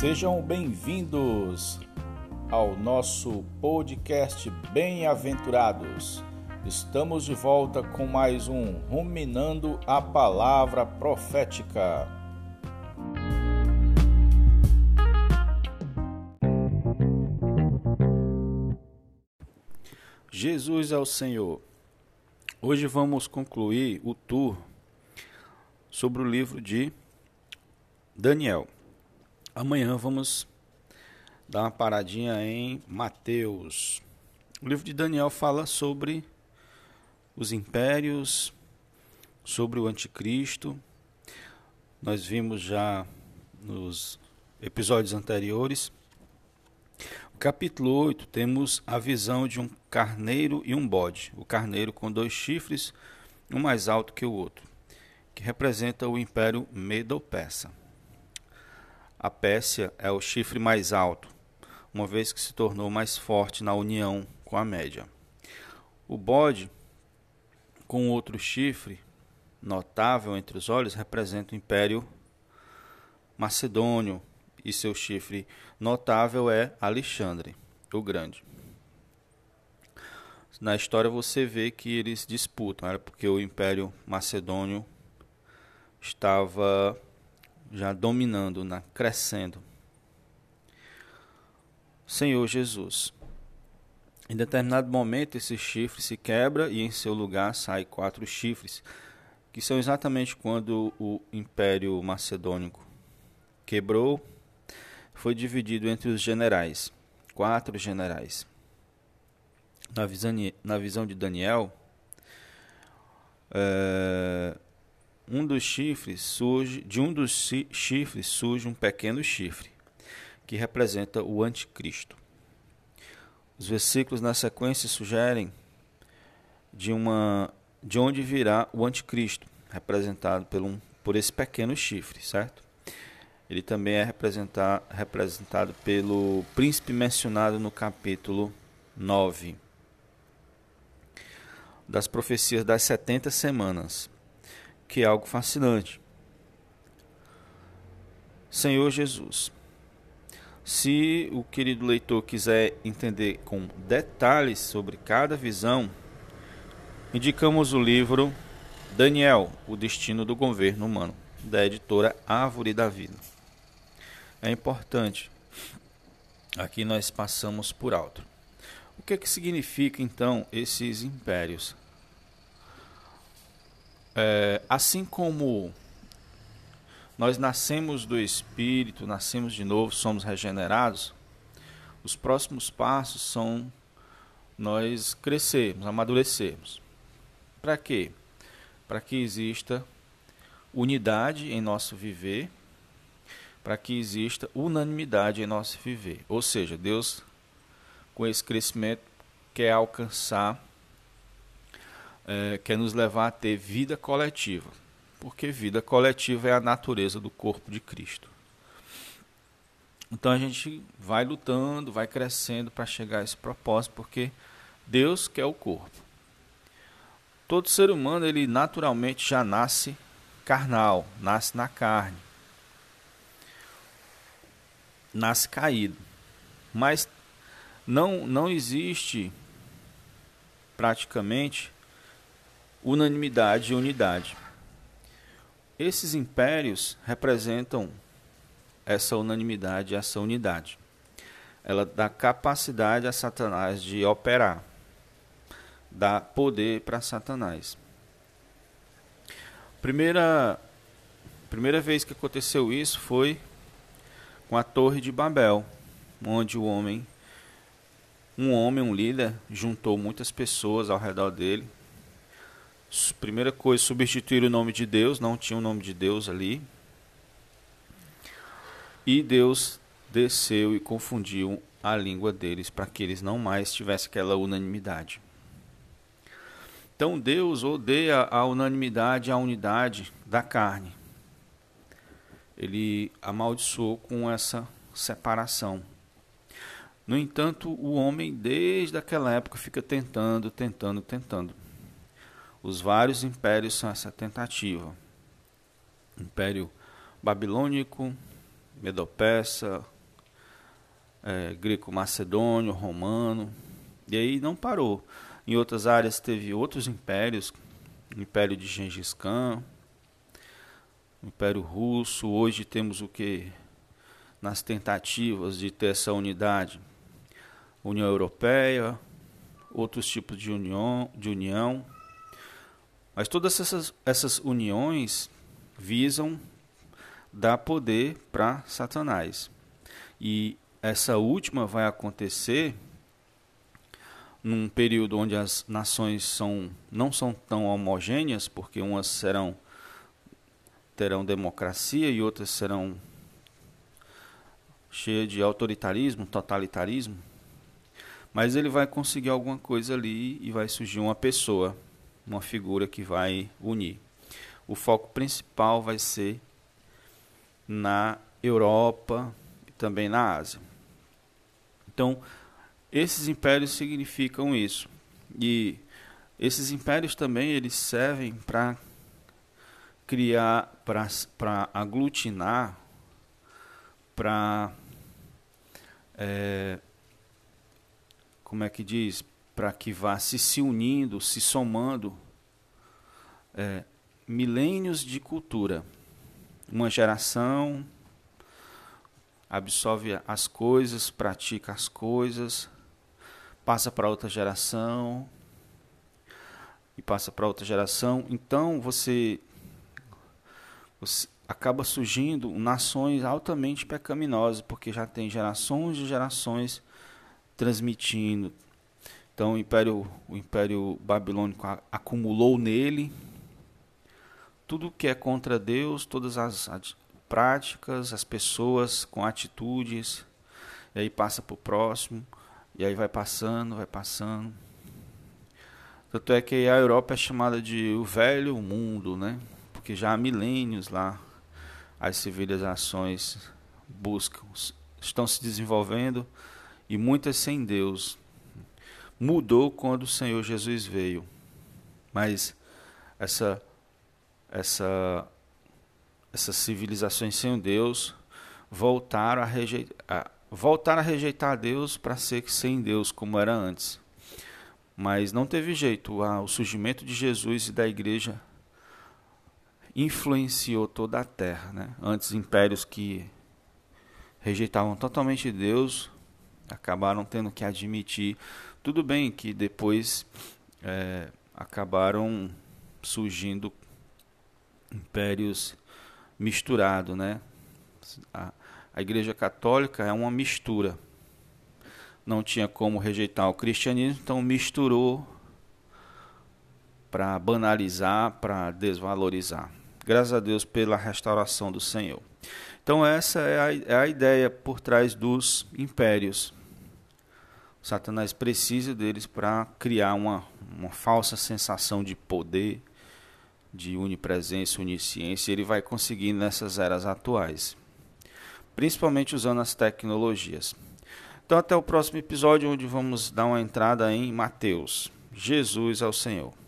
Sejam bem-vindos ao nosso podcast Bem-aventurados. Estamos de volta com mais um Ruminando a Palavra Profética. Jesus é o Senhor. Hoje vamos concluir o tour sobre o livro de Daniel. Amanhã vamos dar uma paradinha em Mateus. O livro de Daniel fala sobre os impérios, sobre o anticristo. Nós vimos já nos episódios anteriores. O capítulo 8 temos a visão de um carneiro e um bode. O carneiro com dois chifres, um mais alto que o outro, que representa o império Medo-Persa. A Pérsia é o chifre mais alto, uma vez que se tornou mais forte na união com a média. O bode, com outro chifre notável entre os olhos, representa o Império Macedônio, e seu chifre notável é Alexandre, o Grande. Na história você vê que eles disputam, era porque o Império Macedônio estava já dominando, né? crescendo. Senhor Jesus. Em determinado momento, esse chifre se quebra e em seu lugar sai quatro chifres, que são exatamente quando o Império Macedônico quebrou, foi dividido entre os generais, quatro generais. Na visão, na visão de Daniel, é, um dos chifres surge, de um dos chifres surge um pequeno chifre, que representa o anticristo. Os versículos na sequência sugerem de uma de onde virá o anticristo, representado por, um, por esse pequeno chifre, certo? Ele também é representado, representado pelo príncipe mencionado no capítulo 9 das profecias das 70 semanas que é algo fascinante. Senhor Jesus, se o querido leitor quiser entender com detalhes sobre cada visão, indicamos o livro Daniel, o destino do governo humano, da editora Árvore da Vida. É importante. Aqui nós passamos por alto. O que, é que significa então esses impérios? É, assim como nós nascemos do Espírito, nascemos de novo, somos regenerados, os próximos passos são nós crescermos, amadurecermos. Para quê? Para que exista unidade em nosso viver, para que exista unanimidade em nosso viver. Ou seja, Deus, com esse crescimento, quer alcançar é, quer nos levar a ter vida coletiva, porque vida coletiva é a natureza do corpo de Cristo. Então a gente vai lutando, vai crescendo para chegar a esse propósito, porque Deus quer o corpo. Todo ser humano, ele naturalmente já nasce carnal, nasce na carne. Nasce caído. Mas não não existe praticamente unanimidade e unidade. Esses impérios representam essa unanimidade, essa unidade. Ela dá capacidade a Satanás de operar, dá poder para Satanás. Primeira primeira vez que aconteceu isso foi com a Torre de Babel, onde o homem um homem, um líder, juntou muitas pessoas ao redor dele Primeira coisa, substituir o nome de Deus, não tinha o nome de Deus ali. E Deus desceu e confundiu a língua deles para que eles não mais tivessem aquela unanimidade. Então Deus odeia a unanimidade, a unidade da carne. Ele amaldiçoou com essa separação. No entanto, o homem, desde aquela época, fica tentando, tentando, tentando. Os vários impérios são essa tentativa. Império Babilônico, Medo-Persa, é, greco-macedônio, romano, e aí não parou. Em outras áreas teve outros impérios, o Império de Gengis Khan, o Império Russo, hoje temos o que nas tentativas de ter essa unidade, União Europeia, outros tipos de união, de união. Mas todas essas, essas uniões visam dar poder para Satanás. E essa última vai acontecer num período onde as nações são, não são tão homogêneas, porque umas serão terão democracia e outras serão cheias de autoritarismo, totalitarismo. Mas ele vai conseguir alguma coisa ali e vai surgir uma pessoa, uma figura que vai unir. O foco principal vai ser na Europa e também na Ásia. Então, esses impérios significam isso. E esses impérios também eles servem para criar, para aglutinar, para é, como é que diz, para que vá se se unindo, se somando é, milênios de cultura. Uma geração absorve as coisas, pratica as coisas, passa para outra geração e passa para outra geração. Então você, você acaba surgindo nações altamente pecaminosas, porque já tem gerações e gerações transmitindo. Então o império, o império babilônico acumulou nele tudo que é contra Deus, todas as práticas, as pessoas com atitudes, e aí passa para o próximo, e aí vai passando, vai passando. Tanto é que a Europa é chamada de o velho mundo, né? Porque já há milênios lá as civilizações buscam, estão se desenvolvendo e muitas sem Deus. Mudou quando o Senhor Jesus veio. Mas essa essa essas civilizações sem Deus voltaram a rejeitar, voltaram a rejeitar Deus para ser sem Deus como era antes. Mas não teve jeito, o surgimento de Jesus e da igreja influenciou toda a terra, né? Antes impérios que rejeitavam totalmente Deus acabaram tendo que admitir. Tudo bem que depois é, acabaram surgindo impérios misturados, né? A, a Igreja Católica é uma mistura. Não tinha como rejeitar o cristianismo, então misturou para banalizar, para desvalorizar. Graças a Deus pela restauração do Senhor. Então essa é a, é a ideia por trás dos impérios. Satanás precisa deles para criar uma, uma falsa sensação de poder, de onipresença, onisciência. Ele vai conseguir nessas eras atuais, principalmente usando as tecnologias. Então, até o próximo episódio, onde vamos dar uma entrada em Mateus. Jesus ao Senhor.